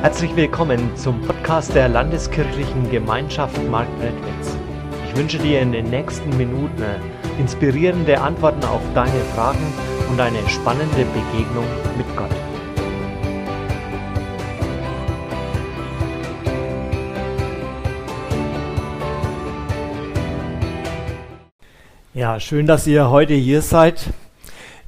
Herzlich willkommen zum Podcast der Landeskirchlichen Gemeinschaft Marktredwitz. Ich wünsche dir in den nächsten Minuten inspirierende Antworten auf deine Fragen und eine spannende Begegnung mit Gott. Ja, schön, dass ihr heute hier seid.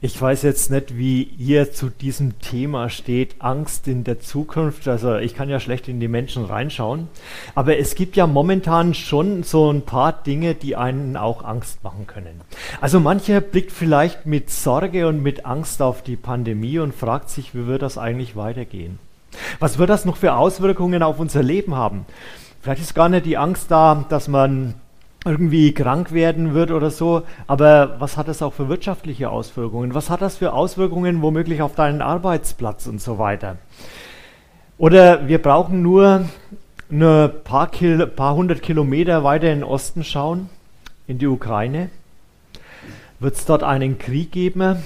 Ich weiß jetzt nicht, wie ihr zu diesem Thema steht, Angst in der Zukunft. Also ich kann ja schlecht in die Menschen reinschauen. Aber es gibt ja momentan schon so ein paar Dinge, die einen auch Angst machen können. Also mancher blickt vielleicht mit Sorge und mit Angst auf die Pandemie und fragt sich, wie wird das eigentlich weitergehen? Was wird das noch für Auswirkungen auf unser Leben haben? Vielleicht ist gar nicht die Angst da, dass man irgendwie krank werden wird oder so. Aber was hat das auch für wirtschaftliche Auswirkungen? Was hat das für Auswirkungen womöglich auf deinen Arbeitsplatz und so weiter? Oder wir brauchen nur ein paar, Kil paar hundert Kilometer weiter in den Osten schauen, in die Ukraine. Wird es dort einen Krieg geben?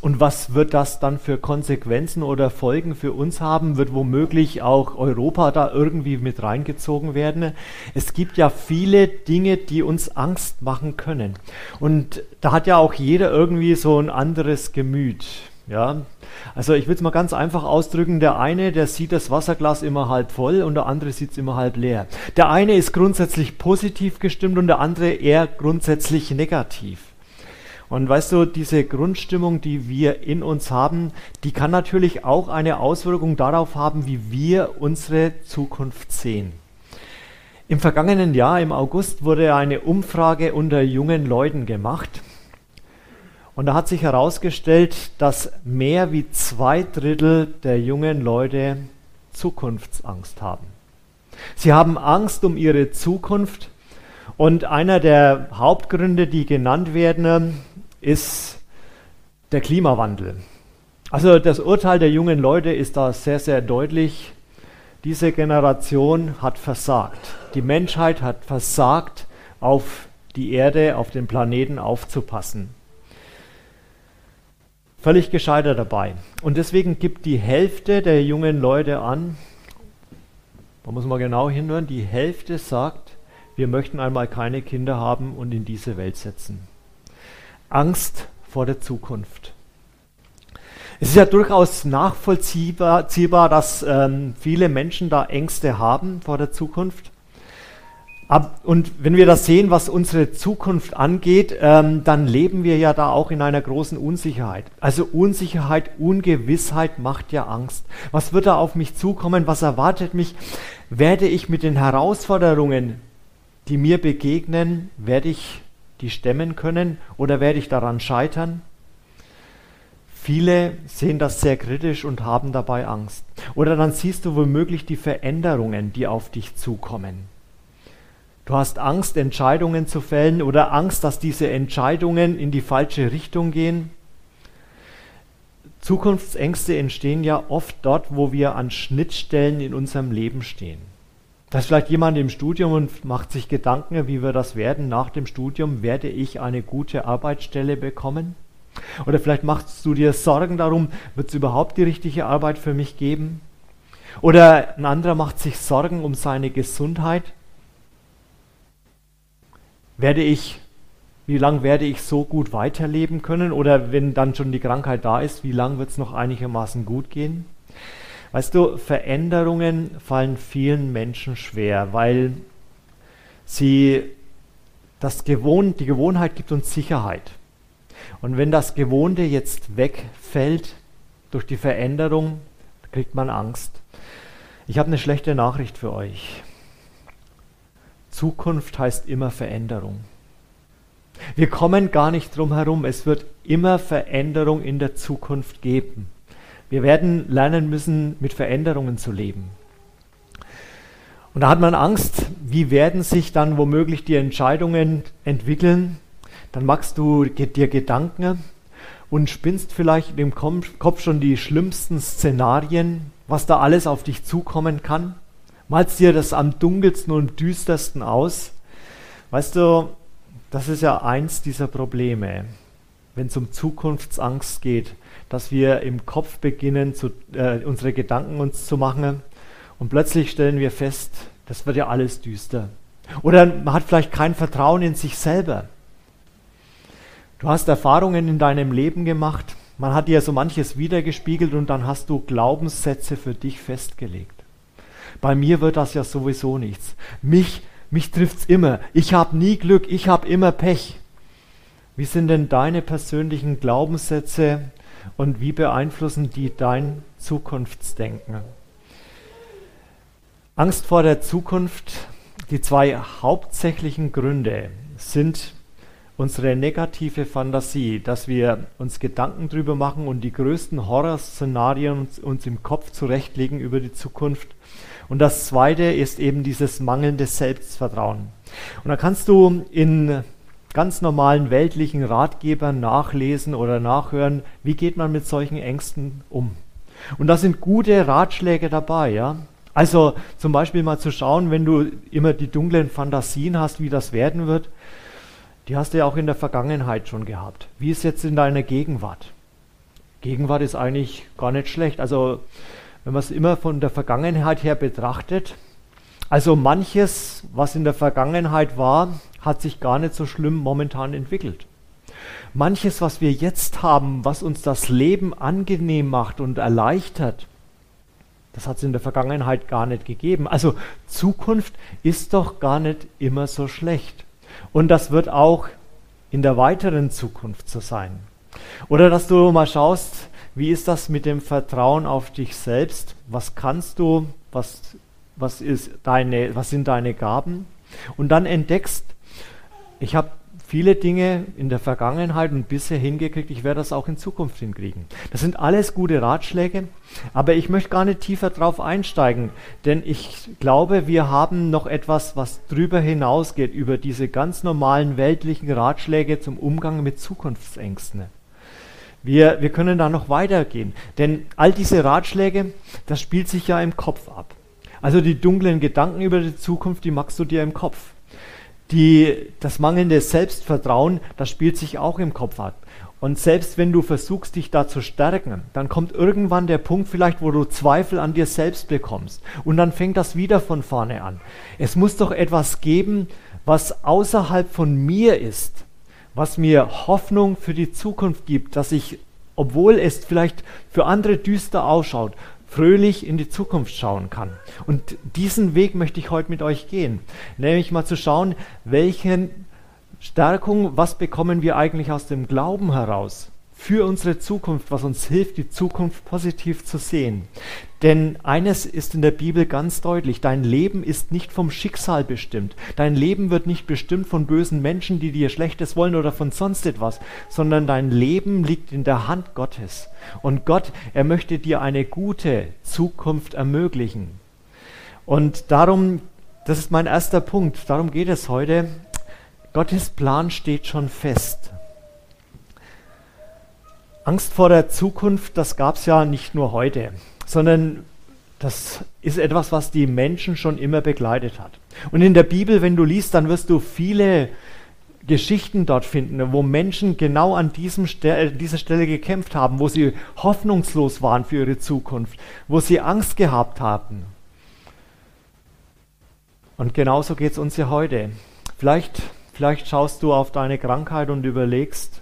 Und was wird das dann für Konsequenzen oder Folgen für uns haben? Wird womöglich auch Europa da irgendwie mit reingezogen werden? Es gibt ja viele Dinge, die uns Angst machen können. Und da hat ja auch jeder irgendwie so ein anderes Gemüt. Ja, also ich will es mal ganz einfach ausdrücken. Der eine, der sieht das Wasserglas immer halb voll und der andere sieht es immer halb leer. Der eine ist grundsätzlich positiv gestimmt und der andere eher grundsätzlich negativ. Und weißt du, diese Grundstimmung, die wir in uns haben, die kann natürlich auch eine Auswirkung darauf haben, wie wir unsere Zukunft sehen. Im vergangenen Jahr, im August, wurde eine Umfrage unter jungen Leuten gemacht. Und da hat sich herausgestellt, dass mehr wie zwei Drittel der jungen Leute Zukunftsangst haben. Sie haben Angst um ihre Zukunft. Und einer der Hauptgründe, die genannt werden, ist der Klimawandel. Also das Urteil der jungen Leute ist da sehr, sehr deutlich. Diese Generation hat versagt. Die Menschheit hat versagt, auf die Erde, auf den Planeten aufzupassen. Völlig gescheitert dabei. Und deswegen gibt die Hälfte der jungen Leute an, da muss man genau hinhören, die Hälfte sagt, wir möchten einmal keine Kinder haben und in diese Welt setzen. Angst vor der Zukunft. Es ist ja durchaus nachvollziehbar, dass ähm, viele Menschen da Ängste haben vor der Zukunft. Ab, und wenn wir das sehen, was unsere Zukunft angeht, ähm, dann leben wir ja da auch in einer großen Unsicherheit. Also Unsicherheit, Ungewissheit macht ja Angst. Was wird da auf mich zukommen? Was erwartet mich? Werde ich mit den Herausforderungen, die mir begegnen, werde ich die stemmen können oder werde ich daran scheitern? Viele sehen das sehr kritisch und haben dabei Angst. Oder dann siehst du womöglich die Veränderungen, die auf dich zukommen. Du hast Angst, Entscheidungen zu fällen oder Angst, dass diese Entscheidungen in die falsche Richtung gehen. Zukunftsängste entstehen ja oft dort, wo wir an Schnittstellen in unserem Leben stehen. Da ist vielleicht jemand im Studium und macht sich Gedanken, wie wir das werden. Nach dem Studium werde ich eine gute Arbeitsstelle bekommen? Oder vielleicht machst du dir Sorgen darum, wird es überhaupt die richtige Arbeit für mich geben? Oder ein anderer macht sich Sorgen um seine Gesundheit. Werde ich, wie lange werde ich so gut weiterleben können? Oder wenn dann schon die Krankheit da ist, wie lange wird es noch einigermaßen gut gehen? Weißt du, Veränderungen fallen vielen Menschen schwer, weil sie das Gewohn, die Gewohnheit gibt uns Sicherheit. Und wenn das Gewohnte jetzt wegfällt durch die Veränderung, kriegt man Angst. Ich habe eine schlechte Nachricht für euch. Zukunft heißt immer Veränderung. Wir kommen gar nicht drum herum. Es wird immer Veränderung in der Zukunft geben. Wir werden lernen müssen, mit Veränderungen zu leben. Und da hat man Angst, wie werden sich dann womöglich die Entscheidungen entwickeln. Dann machst du dir Gedanken und spinnst vielleicht im Kopf schon die schlimmsten Szenarien, was da alles auf dich zukommen kann. Malst dir das am dunkelsten und düstersten aus. Weißt du, das ist ja eins dieser Probleme, wenn es um Zukunftsangst geht dass wir im Kopf beginnen, zu, äh, unsere Gedanken uns zu machen Und plötzlich stellen wir fest, das wird ja alles düster. Oder man hat vielleicht kein Vertrauen in sich selber. Du hast Erfahrungen in deinem Leben gemacht, man hat dir so manches wiedergespiegelt und dann hast du Glaubenssätze für dich festgelegt. Bei mir wird das ja sowieso nichts. Mich, mich trifft's immer. Ich habe nie Glück, ich habe immer Pech. Wie sind denn deine persönlichen Glaubenssätze und wie beeinflussen die dein Zukunftsdenken? Angst vor der Zukunft, die zwei hauptsächlichen Gründe sind unsere negative Fantasie, dass wir uns Gedanken drüber machen und die größten Horrorszenarien uns, uns im Kopf zurechtlegen über die Zukunft. Und das zweite ist eben dieses mangelnde Selbstvertrauen. Und da kannst du in ganz normalen weltlichen Ratgebern nachlesen oder nachhören, wie geht man mit solchen Ängsten um. Und da sind gute Ratschläge dabei, ja. Also zum Beispiel mal zu schauen, wenn du immer die dunklen Fantasien hast, wie das werden wird, die hast du ja auch in der Vergangenheit schon gehabt. Wie ist jetzt in deiner Gegenwart? Gegenwart ist eigentlich gar nicht schlecht. Also wenn man es immer von der Vergangenheit her betrachtet, also manches, was in der Vergangenheit war, hat sich gar nicht so schlimm momentan entwickelt. Manches, was wir jetzt haben, was uns das Leben angenehm macht und erleichtert, das hat es in der Vergangenheit gar nicht gegeben. Also Zukunft ist doch gar nicht immer so schlecht. Und das wird auch in der weiteren Zukunft so sein. Oder dass du mal schaust, wie ist das mit dem Vertrauen auf dich selbst? Was kannst du? Was, was, ist deine, was sind deine Gaben? Und dann entdeckst, ich habe viele Dinge in der Vergangenheit und bisher hingekriegt, ich werde das auch in Zukunft hinkriegen. Das sind alles gute Ratschläge, aber ich möchte gar nicht tiefer drauf einsteigen, denn ich glaube, wir haben noch etwas, was drüber hinausgeht, über diese ganz normalen weltlichen Ratschläge zum Umgang mit Zukunftsängsten. Wir, wir können da noch weitergehen, denn all diese Ratschläge, das spielt sich ja im Kopf ab. Also die dunklen Gedanken über die Zukunft, die machst du dir im Kopf die, das mangelnde Selbstvertrauen, das spielt sich auch im Kopf ab. Und selbst wenn du versuchst, dich da zu stärken, dann kommt irgendwann der Punkt vielleicht, wo du Zweifel an dir selbst bekommst. Und dann fängt das wieder von vorne an. Es muss doch etwas geben, was außerhalb von mir ist, was mir Hoffnung für die Zukunft gibt, dass ich, obwohl es vielleicht für andere düster ausschaut, fröhlich in die Zukunft schauen kann. Und diesen Weg möchte ich heute mit euch gehen. Nämlich mal zu schauen, welche Stärkung, was bekommen wir eigentlich aus dem Glauben heraus? Für unsere Zukunft, was uns hilft, die Zukunft positiv zu sehen. Denn eines ist in der Bibel ganz deutlich, dein Leben ist nicht vom Schicksal bestimmt. Dein Leben wird nicht bestimmt von bösen Menschen, die dir Schlechtes wollen oder von sonst etwas, sondern dein Leben liegt in der Hand Gottes. Und Gott, er möchte dir eine gute Zukunft ermöglichen. Und darum, das ist mein erster Punkt, darum geht es heute. Gottes Plan steht schon fest. Angst vor der Zukunft, das gab es ja nicht nur heute, sondern das ist etwas, was die Menschen schon immer begleitet hat. Und in der Bibel, wenn du liest, dann wirst du viele Geschichten dort finden, wo Menschen genau an diesem Stel dieser Stelle gekämpft haben, wo sie hoffnungslos waren für ihre Zukunft, wo sie Angst gehabt haben. Und genauso geht es uns ja heute. Vielleicht, vielleicht schaust du auf deine Krankheit und überlegst,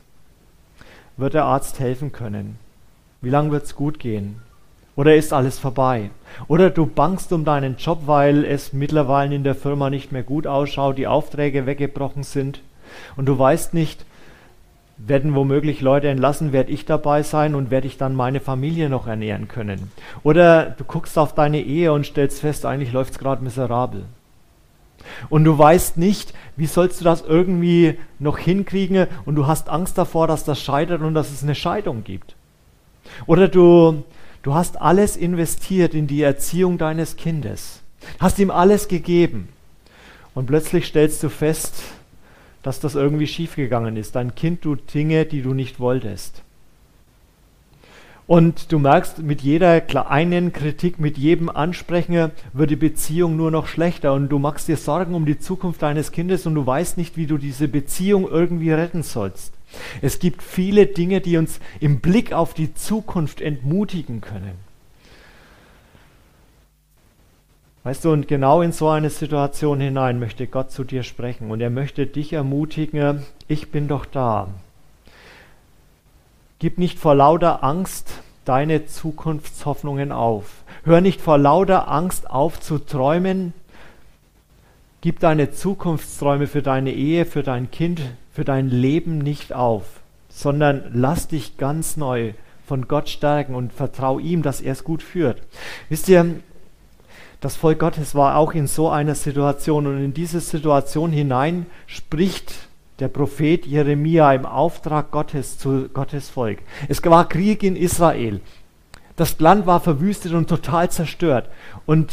wird der Arzt helfen können? Wie lange wird es gut gehen? Oder ist alles vorbei? Oder du bangst um deinen Job, weil es mittlerweile in der Firma nicht mehr gut ausschaut, die Aufträge weggebrochen sind und du weißt nicht, werden womöglich Leute entlassen, werde ich dabei sein und werde ich dann meine Familie noch ernähren können? Oder du guckst auf deine Ehe und stellst fest, eigentlich läuft es gerade miserabel. Und du weißt nicht, wie sollst du das irgendwie noch hinkriegen und du hast Angst davor, dass das scheitert und dass es eine Scheidung gibt. Oder du, du hast alles investiert in die Erziehung deines Kindes, hast ihm alles gegeben und plötzlich stellst du fest, dass das irgendwie schiefgegangen ist. Dein Kind tut Dinge, die du nicht wolltest. Und du merkst, mit jeder kleinen Kritik, mit jedem Ansprechen wird die Beziehung nur noch schlechter und du machst dir Sorgen um die Zukunft deines Kindes und du weißt nicht, wie du diese Beziehung irgendwie retten sollst. Es gibt viele Dinge, die uns im Blick auf die Zukunft entmutigen können. Weißt du, und genau in so eine Situation hinein möchte Gott zu dir sprechen und er möchte dich ermutigen, ich bin doch da. Gib nicht vor lauter Angst deine Zukunftshoffnungen auf. Hör nicht vor lauter Angst auf zu träumen. Gib deine Zukunftsträume für deine Ehe, für dein Kind, für dein Leben nicht auf, sondern lass dich ganz neu von Gott stärken und vertrau ihm, dass er es gut führt. Wisst ihr, das Volk Gottes war auch in so einer Situation und in diese Situation hinein spricht der Prophet Jeremia im Auftrag Gottes zu Gottes Volk. Es war Krieg in Israel. Das Land war verwüstet und total zerstört. Und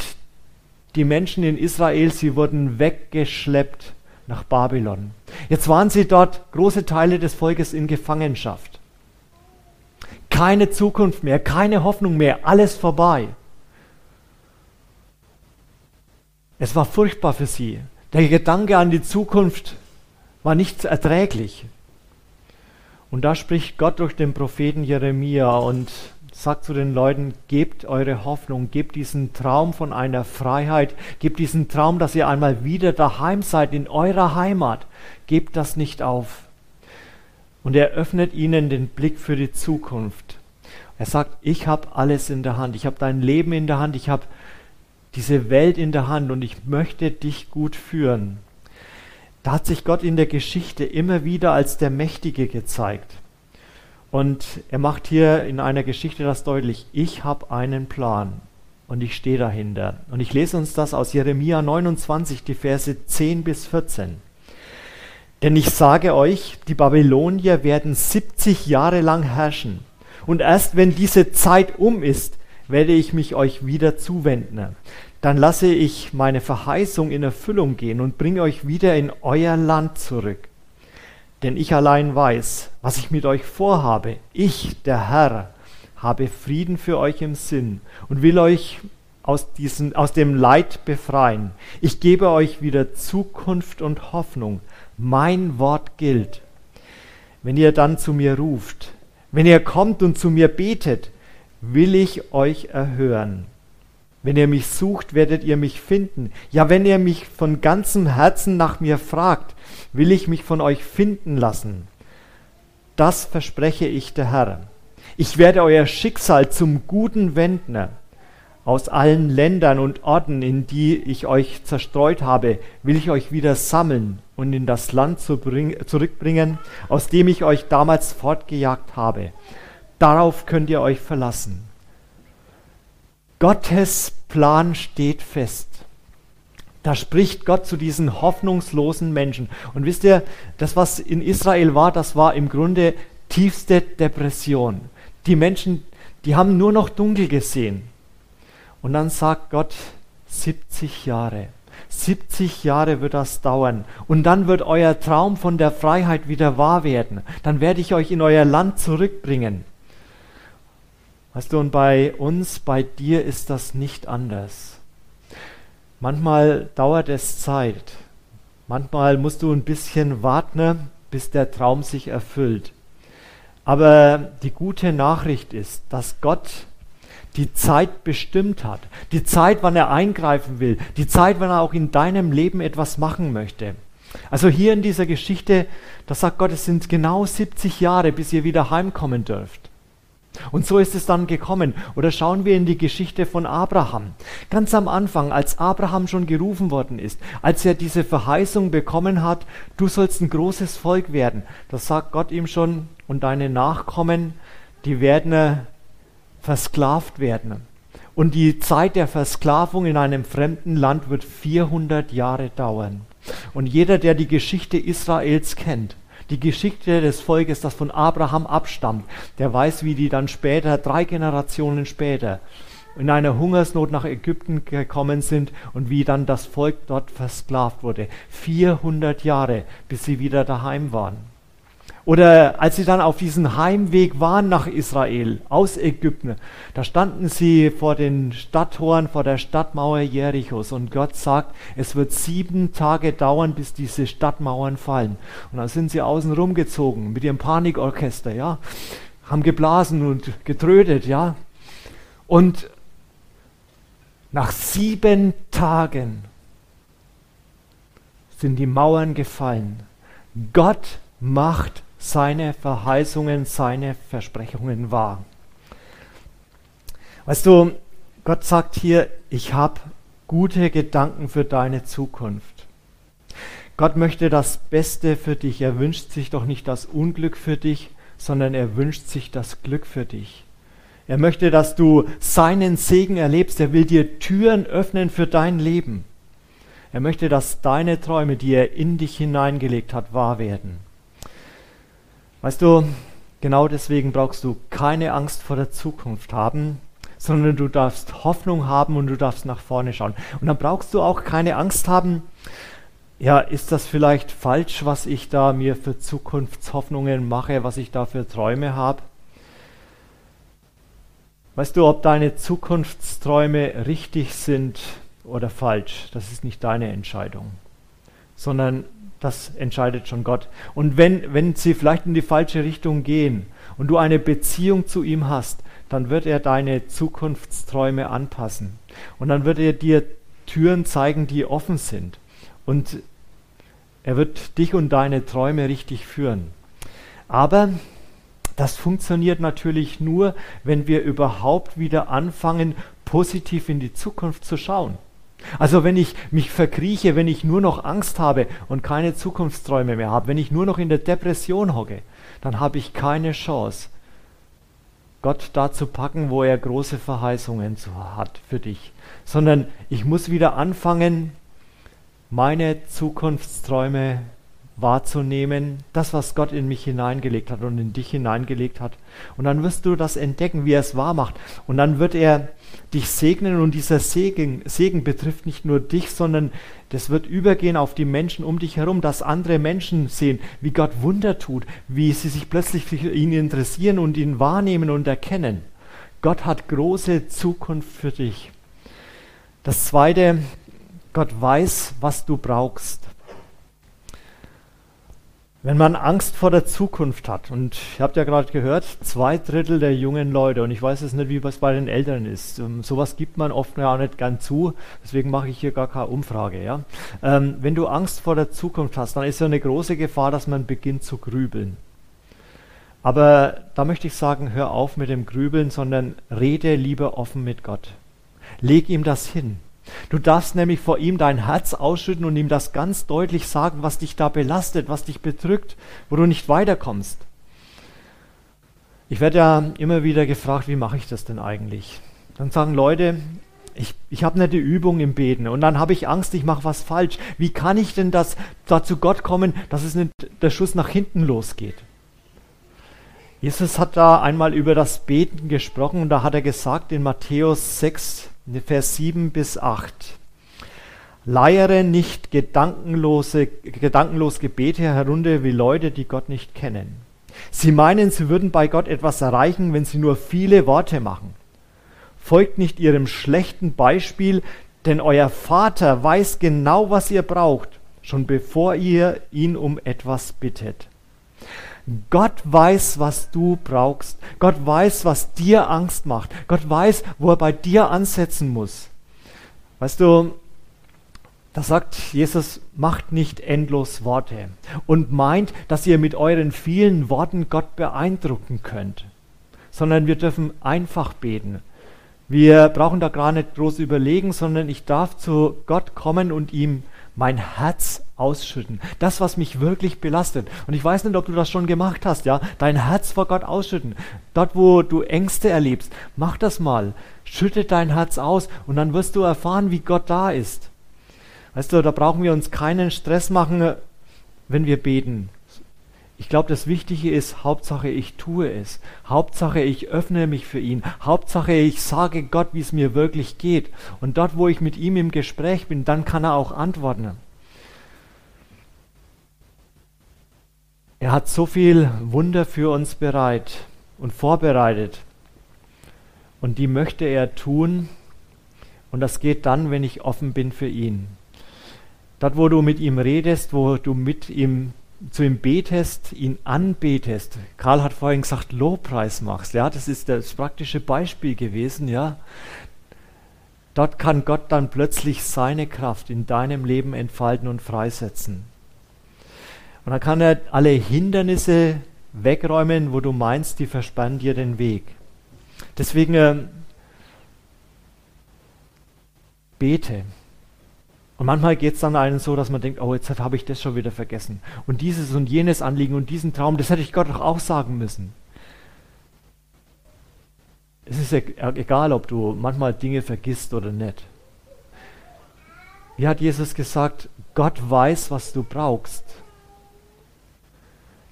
die Menschen in Israel, sie wurden weggeschleppt nach Babylon. Jetzt waren sie dort, große Teile des Volkes in Gefangenschaft. Keine Zukunft mehr, keine Hoffnung mehr, alles vorbei. Es war furchtbar für sie. Der Gedanke an die Zukunft war nicht erträglich. Und da spricht Gott durch den Propheten Jeremia und sagt zu den Leuten, gebt eure Hoffnung, gebt diesen Traum von einer Freiheit, gebt diesen Traum, dass ihr einmal wieder daheim seid, in eurer Heimat. Gebt das nicht auf. Und er öffnet ihnen den Blick für die Zukunft. Er sagt, ich habe alles in der Hand, ich habe dein Leben in der Hand, ich habe diese Welt in der Hand und ich möchte dich gut führen. Da hat sich Gott in der Geschichte immer wieder als der Mächtige gezeigt. Und er macht hier in einer Geschichte das deutlich, ich habe einen Plan und ich stehe dahinter. Und ich lese uns das aus Jeremia 29, die Verse 10 bis 14. Denn ich sage euch, die Babylonier werden 70 Jahre lang herrschen. Und erst wenn diese Zeit um ist, werde ich mich euch wieder zuwenden dann lasse ich meine Verheißung in Erfüllung gehen und bringe euch wieder in euer Land zurück. Denn ich allein weiß, was ich mit euch vorhabe. Ich, der Herr, habe Frieden für euch im Sinn und will euch aus, diesen, aus dem Leid befreien. Ich gebe euch wieder Zukunft und Hoffnung. Mein Wort gilt. Wenn ihr dann zu mir ruft, wenn ihr kommt und zu mir betet, will ich euch erhören. Wenn ihr mich sucht, werdet ihr mich finden. Ja, wenn ihr mich von ganzem Herzen nach mir fragt, will ich mich von euch finden lassen. Das verspreche ich der Herr. Ich werde euer Schicksal zum Guten wenden. Aus allen Ländern und Orten, in die ich euch zerstreut habe, will ich euch wieder sammeln und in das Land zurückbringen, aus dem ich euch damals fortgejagt habe. Darauf könnt ihr euch verlassen. Gottes Plan steht fest. Da spricht Gott zu diesen hoffnungslosen Menschen. Und wisst ihr, das, was in Israel war, das war im Grunde tiefste Depression. Die Menschen, die haben nur noch dunkel gesehen. Und dann sagt Gott, 70 Jahre. 70 Jahre wird das dauern. Und dann wird euer Traum von der Freiheit wieder wahr werden. Dann werde ich euch in euer Land zurückbringen. Weißt du, und bei uns, bei dir ist das nicht anders. Manchmal dauert es Zeit. Manchmal musst du ein bisschen warten, bis der Traum sich erfüllt. Aber die gute Nachricht ist, dass Gott die Zeit bestimmt hat. Die Zeit, wann er eingreifen will. Die Zeit, wann er auch in deinem Leben etwas machen möchte. Also hier in dieser Geschichte, da sagt Gott, es sind genau 70 Jahre, bis ihr wieder heimkommen dürft. Und so ist es dann gekommen. Oder schauen wir in die Geschichte von Abraham. Ganz am Anfang, als Abraham schon gerufen worden ist, als er diese Verheißung bekommen hat, du sollst ein großes Volk werden, da sagt Gott ihm schon, und deine Nachkommen, die werden äh, versklavt werden. Und die Zeit der Versklavung in einem fremden Land wird 400 Jahre dauern. Und jeder, der die Geschichte Israels kennt, die Geschichte des Volkes, das von Abraham abstammt, der weiß, wie die dann später, drei Generationen später, in einer Hungersnot nach Ägypten gekommen sind und wie dann das Volk dort versklavt wurde. 400 Jahre, bis sie wieder daheim waren. Oder als sie dann auf diesem Heimweg waren nach Israel, aus Ägypten, da standen sie vor den Stadttoren, vor der Stadtmauer Jerichos und Gott sagt, es wird sieben Tage dauern, bis diese Stadtmauern fallen. Und dann sind sie außen rumgezogen mit ihrem Panikorchester, ja, haben geblasen und getrödet, ja. Und Nach sieben Tagen sind die Mauern gefallen. Gott macht seine Verheißungen, seine Versprechungen wahr. Weißt du, Gott sagt hier, ich habe gute Gedanken für deine Zukunft. Gott möchte das Beste für dich. Er wünscht sich doch nicht das Unglück für dich, sondern er wünscht sich das Glück für dich. Er möchte, dass du seinen Segen erlebst. Er will dir Türen öffnen für dein Leben. Er möchte, dass deine Träume, die er in dich hineingelegt hat, wahr werden. Weißt du, genau deswegen brauchst du keine Angst vor der Zukunft haben, sondern du darfst Hoffnung haben und du darfst nach vorne schauen. Und dann brauchst du auch keine Angst haben, ja, ist das vielleicht falsch, was ich da mir für Zukunftshoffnungen mache, was ich da für Träume habe? Weißt du, ob deine Zukunftsträume richtig sind oder falsch, das ist nicht deine Entscheidung, sondern das entscheidet schon Gott. Und wenn, wenn sie vielleicht in die falsche Richtung gehen und du eine Beziehung zu ihm hast, dann wird er deine Zukunftsträume anpassen. Und dann wird er dir Türen zeigen, die offen sind. Und er wird dich und deine Träume richtig führen. Aber das funktioniert natürlich nur, wenn wir überhaupt wieder anfangen, positiv in die Zukunft zu schauen. Also wenn ich mich verkrieche, wenn ich nur noch Angst habe und keine Zukunftsträume mehr habe, wenn ich nur noch in der Depression hocke, dann habe ich keine Chance, Gott da zu packen, wo er große Verheißungen hat für dich. Sondern ich muss wieder anfangen, meine Zukunftsträume wahrzunehmen, das, was Gott in mich hineingelegt hat und in dich hineingelegt hat. Und dann wirst du das entdecken, wie er es wahr macht. Und dann wird er dich segnen und dieser Segen, Segen betrifft nicht nur dich, sondern das wird übergehen auf die Menschen um dich herum, dass andere Menschen sehen, wie Gott Wunder tut, wie sie sich plötzlich für ihn interessieren und ihn wahrnehmen und erkennen. Gott hat große Zukunft für dich. Das Zweite, Gott weiß, was du brauchst. Wenn man Angst vor der Zukunft hat, und ihr habt ja gerade gehört, zwei Drittel der jungen Leute, und ich weiß jetzt nicht, wie es bei den Eltern ist, ähm, sowas gibt man oft ja auch nicht gern zu, deswegen mache ich hier gar keine Umfrage. Ja? Ähm, wenn du Angst vor der Zukunft hast, dann ist ja eine große Gefahr, dass man beginnt zu grübeln. Aber da möchte ich sagen, hör auf mit dem Grübeln, sondern rede lieber offen mit Gott. Leg ihm das hin. Du darfst nämlich vor ihm dein Herz ausschütten und ihm das ganz deutlich sagen, was dich da belastet, was dich bedrückt, wo du nicht weiterkommst. Ich werde ja immer wieder gefragt, wie mache ich das denn eigentlich? Dann sagen Leute, ich, ich habe die Übung im Beten und dann habe ich Angst, ich mache was falsch. Wie kann ich denn das da zu Gott kommen, dass es nicht der Schuss nach hinten losgeht? Jesus hat da einmal über das Beten gesprochen und da hat er gesagt in Matthäus 6, Vers 7 bis 8. Leiere nicht gedankenlose, gedankenlos Gebete herunter wie Leute, die Gott nicht kennen. Sie meinen, sie würden bei Gott etwas erreichen, wenn sie nur viele Worte machen. Folgt nicht ihrem schlechten Beispiel, denn euer Vater weiß genau, was ihr braucht, schon bevor ihr ihn um etwas bittet. Gott weiß, was du brauchst. Gott weiß, was dir Angst macht. Gott weiß, wo er bei dir ansetzen muss. Weißt du, da sagt Jesus, macht nicht endlos Worte und meint, dass ihr mit euren vielen Worten Gott beeindrucken könnt, sondern wir dürfen einfach beten. Wir brauchen da gar nicht groß überlegen, sondern ich darf zu Gott kommen und ihm mein Herz ausschütten. Das, was mich wirklich belastet. Und ich weiß nicht, ob du das schon gemacht hast, ja. Dein Herz vor Gott ausschütten. Dort, wo du Ängste erlebst, mach das mal. Schütte dein Herz aus und dann wirst du erfahren, wie Gott da ist. Weißt du, da brauchen wir uns keinen Stress machen, wenn wir beten. Ich glaube, das Wichtige ist, Hauptsache ich tue es. Hauptsache ich öffne mich für ihn. Hauptsache ich sage Gott, wie es mir wirklich geht. Und dort, wo ich mit ihm im Gespräch bin, dann kann er auch antworten. Er hat so viel Wunder für uns bereit und vorbereitet. Und die möchte er tun. Und das geht dann, wenn ich offen bin für ihn. Dort, wo du mit ihm redest, wo du mit ihm zu ihm betest, ihn anbetest. Karl hat vorhin gesagt, Lobpreis machst. Ja, das ist das praktische Beispiel gewesen. Ja, Dort kann Gott dann plötzlich seine Kraft in deinem Leben entfalten und freisetzen. Und dann kann er alle Hindernisse wegräumen, wo du meinst, die versperren dir den Weg. Deswegen äh, bete. Und manchmal geht es dann einem so, dass man denkt, oh, jetzt habe ich das schon wieder vergessen. Und dieses und jenes Anliegen und diesen Traum, das hätte ich Gott doch auch sagen müssen. Es ist egal, ob du manchmal Dinge vergisst oder nicht. Wie hat Jesus gesagt, Gott weiß, was du brauchst.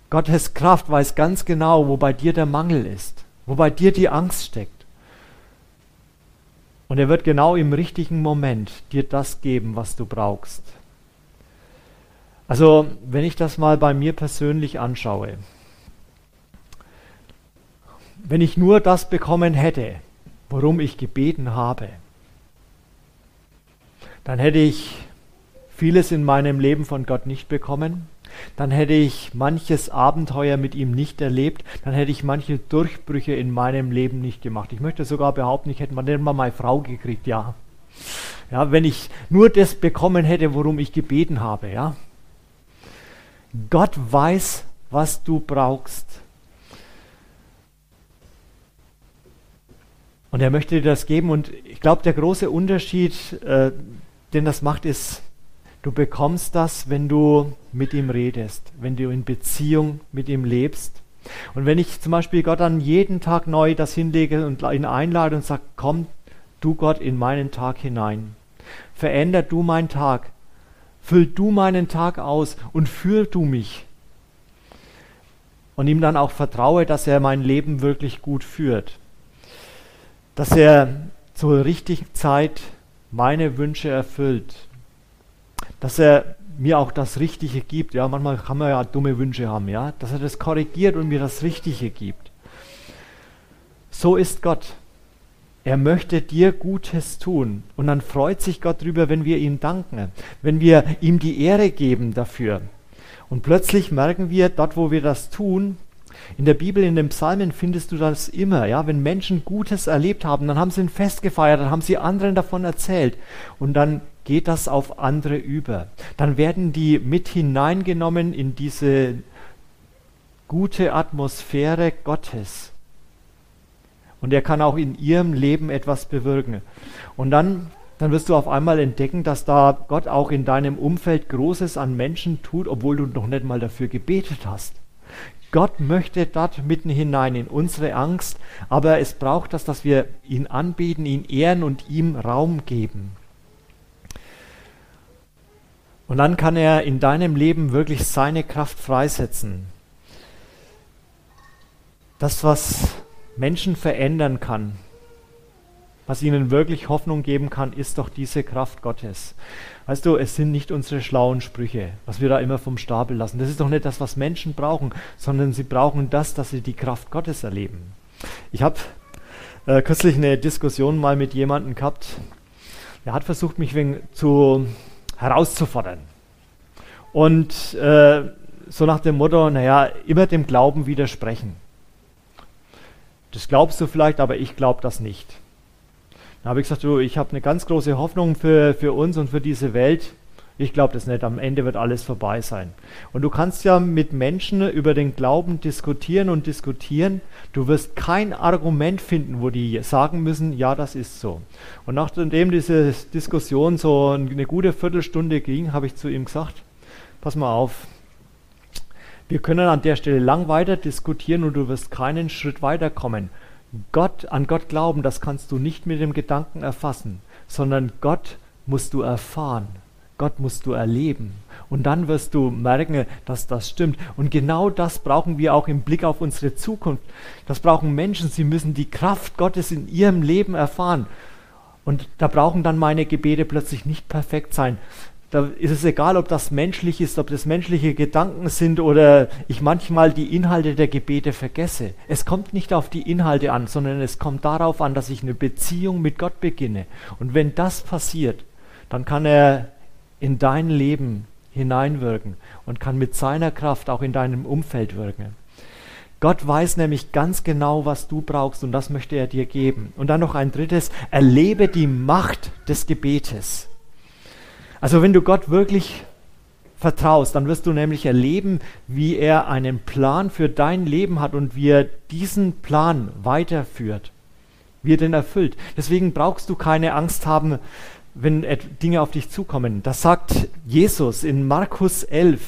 Gottes Kraft weiß ganz genau, wo bei dir der Mangel ist, wo bei dir die Angst steckt. Und er wird genau im richtigen Moment dir das geben, was du brauchst. Also, wenn ich das mal bei mir persönlich anschaue, wenn ich nur das bekommen hätte, worum ich gebeten habe, dann hätte ich vieles in meinem Leben von Gott nicht bekommen, dann hätte ich manches Abenteuer mit ihm nicht erlebt, dann hätte ich manche Durchbrüche in meinem Leben nicht gemacht. Ich möchte sogar behaupten, ich hätte mal meine Frau gekriegt, ja. Ja, wenn ich nur das bekommen hätte, worum ich gebeten habe, ja. Gott weiß, was du brauchst. Und er möchte dir das geben. Und ich glaube, der große Unterschied, äh, den das macht, ist, du bekommst das, wenn du mit ihm redest, wenn du in Beziehung mit ihm lebst. Und wenn ich zum Beispiel Gott dann jeden Tag neu das hinlege und ihn einlade und sage, komm du Gott in meinen Tag hinein, veränder du meinen Tag, füll du meinen Tag aus und führ du mich. Und ihm dann auch vertraue, dass er mein Leben wirklich gut führt dass er zur richtigen Zeit meine Wünsche erfüllt, dass er mir auch das Richtige gibt. Ja, manchmal kann man ja dumme Wünsche haben, ja, dass er das korrigiert und mir das Richtige gibt. So ist Gott. Er möchte dir Gutes tun. Und dann freut sich Gott darüber, wenn wir ihm danken, wenn wir ihm die Ehre geben dafür. Und plötzlich merken wir, dort wo wir das tun, in der Bibel, in den Psalmen findest du das immer. Ja? Wenn Menschen Gutes erlebt haben, dann haben sie ein Fest gefeiert, dann haben sie anderen davon erzählt. Und dann geht das auf andere über. Dann werden die mit hineingenommen in diese gute Atmosphäre Gottes. Und er kann auch in ihrem Leben etwas bewirken. Und dann, dann wirst du auf einmal entdecken, dass da Gott auch in deinem Umfeld Großes an Menschen tut, obwohl du noch nicht mal dafür gebetet hast. Gott möchte dort mitten hinein in unsere Angst, aber es braucht das, dass wir ihn anbeten, ihn ehren und ihm Raum geben. Und dann kann er in deinem Leben wirklich seine Kraft freisetzen. Das, was Menschen verändern kann, was ihnen wirklich Hoffnung geben kann, ist doch diese Kraft Gottes. Weißt du, es sind nicht unsere schlauen Sprüche, was wir da immer vom Stapel lassen. Das ist doch nicht das, was Menschen brauchen, sondern sie brauchen das, dass sie die Kraft Gottes erleben. Ich habe äh, kürzlich eine Diskussion mal mit jemandem gehabt, der hat versucht, mich wegen zu herauszufordern. Und äh, so nach dem Motto, naja, immer dem Glauben widersprechen. Das glaubst du vielleicht, aber ich glaube das nicht. Da habe ich gesagt, du, ich habe eine ganz große Hoffnung für, für uns und für diese Welt. Ich glaube das nicht. Am Ende wird alles vorbei sein. Und du kannst ja mit Menschen über den Glauben diskutieren und diskutieren. Du wirst kein Argument finden, wo die sagen müssen, ja, das ist so. Und nachdem diese Diskussion so eine gute Viertelstunde ging, habe ich zu ihm gesagt, pass mal auf, wir können an der Stelle lang weiter diskutieren und du wirst keinen Schritt weiterkommen. Gott, an Gott glauben, das kannst du nicht mit dem Gedanken erfassen, sondern Gott musst du erfahren. Gott musst du erleben. Und dann wirst du merken, dass das stimmt. Und genau das brauchen wir auch im Blick auf unsere Zukunft. Das brauchen Menschen. Sie müssen die Kraft Gottes in ihrem Leben erfahren. Und da brauchen dann meine Gebete plötzlich nicht perfekt sein, da ist es egal, ob das menschlich ist, ob das menschliche Gedanken sind oder ich manchmal die Inhalte der Gebete vergesse. Es kommt nicht auf die Inhalte an, sondern es kommt darauf an, dass ich eine Beziehung mit Gott beginne. Und wenn das passiert, dann kann er in dein Leben hineinwirken und kann mit seiner Kraft auch in deinem Umfeld wirken. Gott weiß nämlich ganz genau, was du brauchst und das möchte er dir geben. Und dann noch ein drittes, erlebe die Macht des Gebetes. Also wenn du Gott wirklich vertraust, dann wirst du nämlich erleben, wie er einen Plan für dein Leben hat und wie er diesen Plan weiterführt, wie er den erfüllt. Deswegen brauchst du keine Angst haben, wenn Dinge auf dich zukommen. Das sagt Jesus in Markus 11,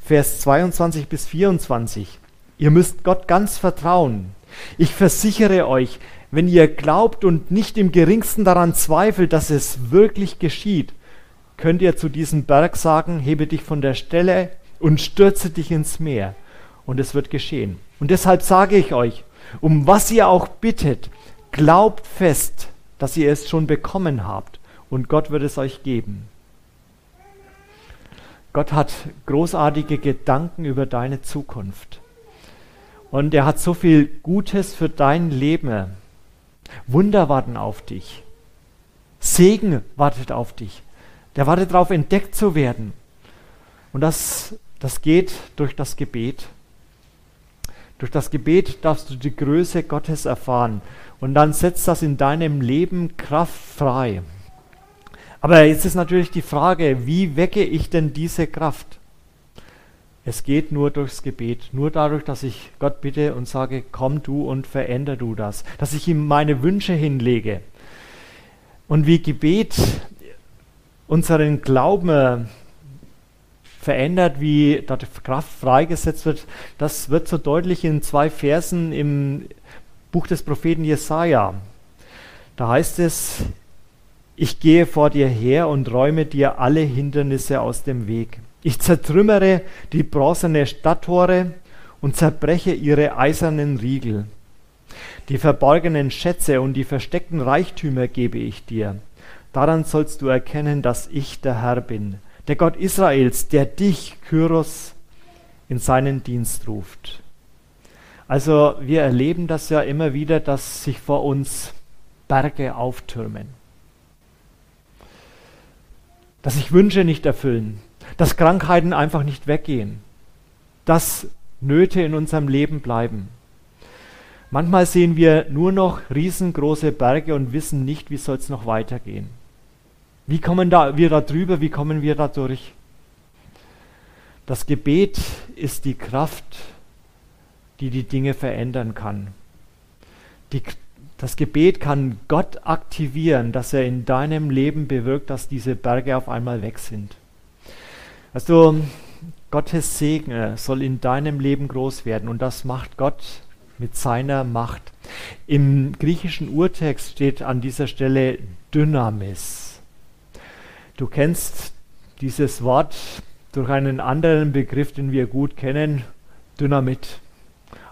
Vers 22 bis 24. Ihr müsst Gott ganz vertrauen. Ich versichere euch, wenn ihr glaubt und nicht im geringsten daran zweifelt, dass es wirklich geschieht, könnt ihr zu diesem Berg sagen, hebe dich von der Stelle und stürze dich ins Meer. Und es wird geschehen. Und deshalb sage ich euch, um was ihr auch bittet, glaubt fest, dass ihr es schon bekommen habt. Und Gott wird es euch geben. Gott hat großartige Gedanken über deine Zukunft. Und er hat so viel Gutes für dein Leben. Wunder warten auf dich. Segen wartet auf dich. Der wartet darauf, entdeckt zu werden. Und das, das geht durch das Gebet. Durch das Gebet darfst du die Größe Gottes erfahren. Und dann setzt das in deinem Leben Kraft frei. Aber jetzt ist natürlich die Frage, wie wecke ich denn diese Kraft? Es geht nur durchs Gebet, nur dadurch, dass ich Gott bitte und sage, komm du und veränder du das, dass ich ihm meine Wünsche hinlege. Und wie Gebet unseren Glauben verändert, wie dort Kraft freigesetzt wird, das wird so deutlich in zwei Versen im Buch des Propheten Jesaja. Da heißt es: Ich gehe vor dir her und räume dir alle Hindernisse aus dem Weg. Ich zertrümmere die bronzene Stadttore und zerbreche ihre eisernen Riegel. Die verborgenen Schätze und die versteckten Reichtümer gebe ich dir. Daran sollst du erkennen, dass ich der Herr bin, der Gott Israels, der dich, Kyros, in seinen Dienst ruft. Also wir erleben das ja immer wieder, dass sich vor uns Berge auftürmen. Dass sich Wünsche nicht erfüllen, dass Krankheiten einfach nicht weggehen, dass Nöte in unserem Leben bleiben. Manchmal sehen wir nur noch riesengroße Berge und wissen nicht, wie soll es noch weitergehen. Wie kommen da, wir da drüber? Wie kommen wir da durch? Das Gebet ist die Kraft, die die Dinge verändern kann. Die, das Gebet kann Gott aktivieren, dass er in deinem Leben bewirkt, dass diese Berge auf einmal weg sind. Also Gottes Segen soll in deinem Leben groß werden und das macht Gott mit seiner Macht. Im griechischen Urtext steht an dieser Stelle Dynamis. Du kennst dieses Wort durch einen anderen Begriff, den wir gut kennen, Dynamit.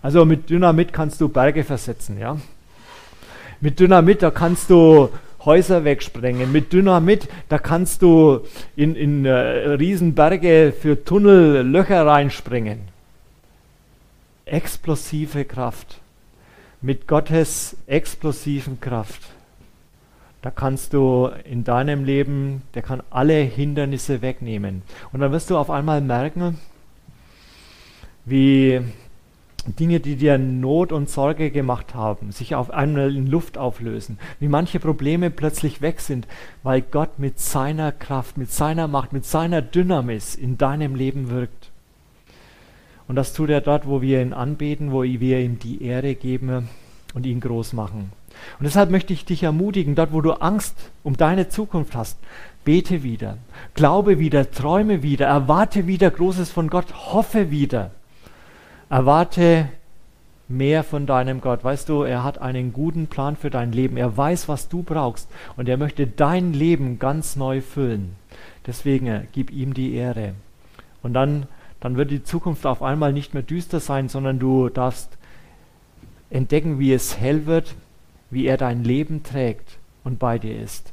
Also mit Dynamit kannst du Berge versetzen, ja. Mit Dynamit, da kannst du Häuser wegsprengen. Mit Dynamit, da kannst du in, in äh, Riesenberge für Tunnel Löcher reinspringen. Explosive Kraft. Mit Gottes explosiven Kraft. Da kannst du in deinem Leben, der kann alle Hindernisse wegnehmen. Und dann wirst du auf einmal merken, wie Dinge, die dir Not und Sorge gemacht haben, sich auf einmal in Luft auflösen, wie manche Probleme plötzlich weg sind, weil Gott mit seiner Kraft, mit seiner Macht, mit seiner Dynamis in deinem Leben wirkt. Und das tut er dort, wo wir ihn anbeten, wo wir ihm die Ehre geben und ihn groß machen. Und deshalb möchte ich dich ermutigen, dort wo du Angst um deine Zukunft hast, bete wieder, glaube wieder, träume wieder, erwarte wieder Großes von Gott, hoffe wieder. Erwarte mehr von deinem Gott. Weißt du, er hat einen guten Plan für dein Leben. Er weiß, was du brauchst und er möchte dein Leben ganz neu füllen. Deswegen äh, gib ihm die Ehre. Und dann, dann wird die Zukunft auf einmal nicht mehr düster sein, sondern du darfst entdecken, wie es hell wird wie er dein Leben trägt und bei dir ist.